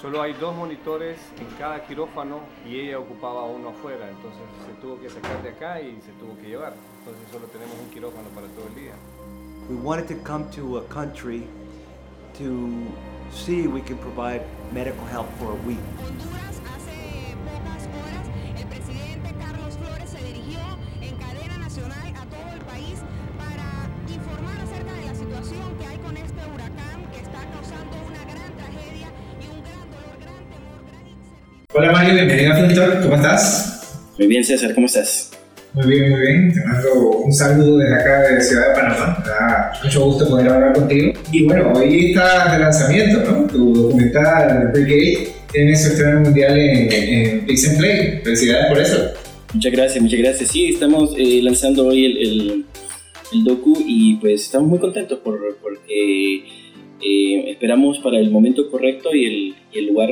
Solo hay dos monitores en cada quirófano y ella ocupaba uno afuera, entonces se tuvo que sacar de acá y se tuvo que llevar. Entonces solo tenemos un quirófano para todo el día. We wanted to come to a country to see we can provide medical help for a week. Hola Mario, bienvenido a Filter, ¿cómo estás? Muy bien, César, ¿cómo estás? Muy bien, muy bien. Te mando un saludo desde acá de Ciudad de Panamá. Me da mucho gusto poder hablar contigo. Y bueno, hoy estás de lanzamiento, ¿no? Tu documental Brigade tiene su estreno mundial en, en Pix and Play. Felicidades por eso. Muchas gracias, muchas gracias. Sí, estamos eh, lanzando hoy el, el, el docu y pues estamos muy contentos por, porque eh, esperamos para el momento correcto y el, y el lugar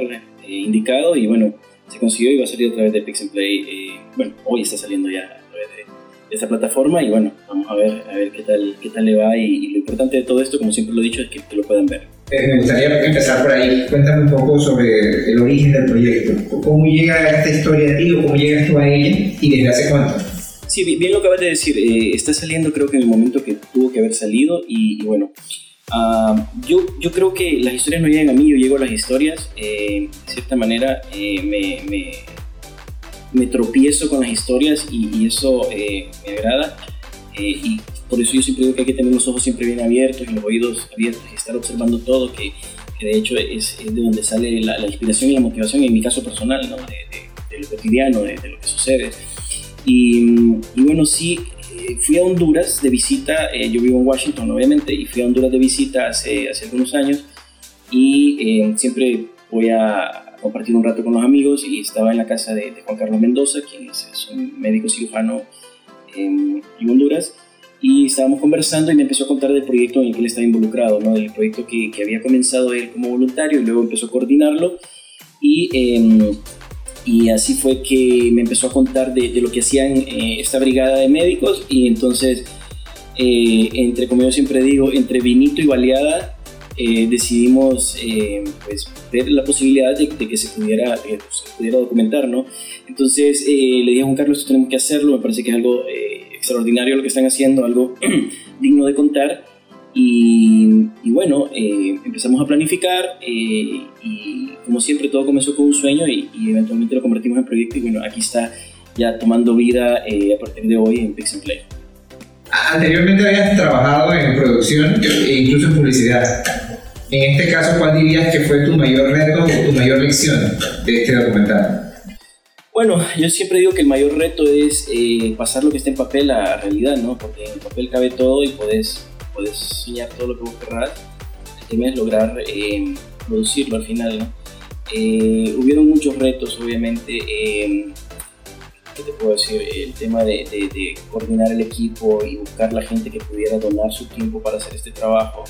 eh, indicado y bueno, se consiguió y va a salir a través de Pix and Play. eh, bueno, hoy está saliendo ya a través de, de esta plataforma y bueno, vamos a ver, a ver qué tal, qué tal le va y, y lo importante de todo esto, como siempre lo he dicho, es que, lo puedan ver. Eh, me gustaría empezar por ahí. Cuéntame un poco sobre el origen del proyecto. ¿Cómo llega esta historia a ti o cómo llegas tú a ella y desde hace cuánto? Sí, bi- bien lo acabas de decir. eh, está saliendo creo que en el momento que tuvo que haber salido y, y bueno, ah, yo, yo creo que las historias no llegan a mí, yo llego a las historias. eh, de cierta manera eh, me, me, me tropiezo con las historias y, y eso eh, me agrada. eh, y por eso yo siempre digo que hay que tener los ojos siempre bien abiertos y los oídos abiertos y estar observando todo, que, que de hecho es, es de donde sale la, la inspiración y la motivación en mi caso personal, ¿no? de, de- de lo cotidiano, de, de lo que sucede. Y, y bueno, sí, fui a Honduras de visita, eh, yo vivo en Washington obviamente, y fui a Honduras de visita hace, hace algunos años y eh, siempre voy a compartir un rato con los amigos y estaba en la casa de, de Juan Carlos Mendoza, quien es, es un médico cirujano en, en Honduras, y estábamos conversando y me empezó a contar del proyecto en el que él estaba involucrado, ¿no? del proyecto que, que había comenzado él como voluntario y luego empezó a coordinarlo y... em, y así fue que me empezó a contar de, de lo que hacían eh, esta brigada de médicos y entonces, eh, entre como yo siempre digo, entre vinito y baleada, eh, decidimos eh, pues, ver la posibilidad de, de que se pudiera, de que se pudiera documentar, ¿no? Entonces eh, le dije a Juan Carlos, esto tenemos que hacerlo, me parece que es algo eh, extraordinario lo que están haciendo, algo digno de contar. Y, y bueno, eh, empezamos a planificar eh, y como siempre todo comenzó con un sueño y, y eventualmente lo convertimos en proyecto y bueno, aquí está ya tomando vida eh, a partir de hoy en Pix Play. Anteriormente habías trabajado en producción e incluso en publicidad. En este caso, ¿cuál dirías que fue tu mayor reto o tu mayor lección de este documental? Bueno, yo siempre digo que el mayor reto es eh, pasar lo que está en papel a realidad, ¿no? Porque en papel cabe todo y puedes, puedes soñar todo lo que vos querrás. El tema es lograr eh, producirlo al final, ¿no? Eh, hubieron muchos retos, obviamente. eh, ¿Qué te puedo decir? El tema de, de- de coordinar el equipo y buscar la gente que pudiera donar su tiempo para hacer este trabajo.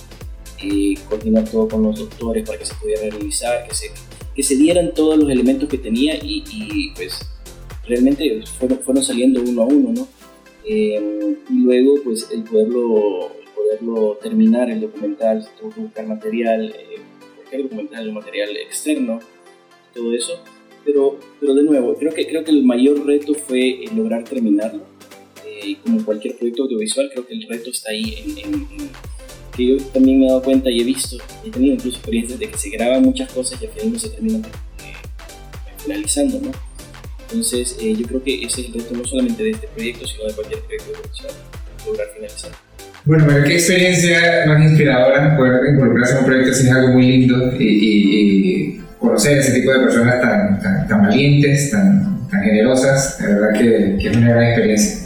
eh, coordinar todo con los doctores para que se pudiera realizar, que se que se dieran todos los elementos que tenía y, y, pues realmente fueron, fueron saliendo uno a uno, ¿no? Eh, y luego pues el poderlo, el poderlo terminar el documental, tuvo que buscar material, cualquier documental, material externo, todo eso, pero, pero de nuevo, creo que, creo que el mayor reto fue eh, lograr terminarlo. Eh, como cualquier proyecto audiovisual, creo que el reto está ahí en, en- en que yo también me he dado cuenta y he visto, he tenido incluso experiencias de que se graban muchas cosas y al final no se terminan eh, finalizando, ¿no? Entonces, eh, yo creo que ese es el reto no solamente de este proyecto, sino de cualquier proyecto audiovisual, lograr finalizar. Bueno, qué experiencia más inspiradora poder involucrarse es algo muy lindo y, y- y conocer ese tipo de personas tan, tan, tan valientes, tan, tan generosas, de verdad que, que es una gran experiencia.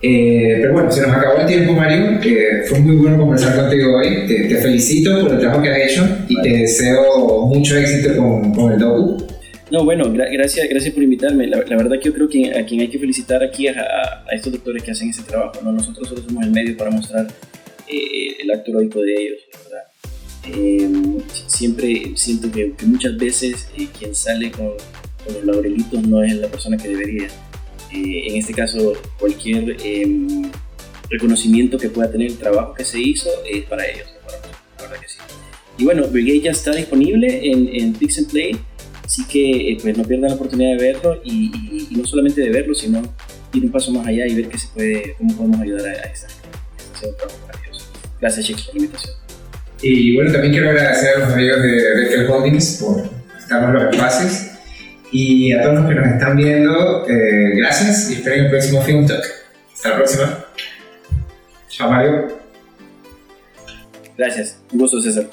Eh, pero bueno, se nos acabó el tiempo, Mario. que fue muy bueno conversar contigo hoy. Te, te felicito por el trabajo que has hecho y te deseo mucho éxito con, con el docu. No, bueno, gra- gracias, gracias por invitarme. La, la verdad que yo creo que a quien hay que felicitar aquí es a, a estos doctores que hacen ese trabajo. ¿no? Nosotros solo somos el medio para mostrar eh, el acto heroico de ellos, la verdad. Eh, siempre siento que, que muchas veces eh, quien sale con, con los laurelitos no es la persona que debería. Eh, en este caso, cualquier eh, reconocimiento que pueda tener el trabajo que se hizo es para ellos. Para la verdad que sí. Y bueno, Brigade ya está disponible en, en Pix and Play, así que eh, pues no pierdan la oportunidad de verlo y, y- y no solamente de verlo, sino ir un paso más allá y ver qué se puede, cómo podemos ayudar a, a gente. Gracias chicos por la invitación. Y bueno, también quiero agradecer a los amigos de Reckel Holdings por prestarnos los espacios. Y a todos los que nos están viendo, eh, gracias y esperen el próximo Film Talk. Hasta la próxima. Chao Mario. Gracias, un gusto César.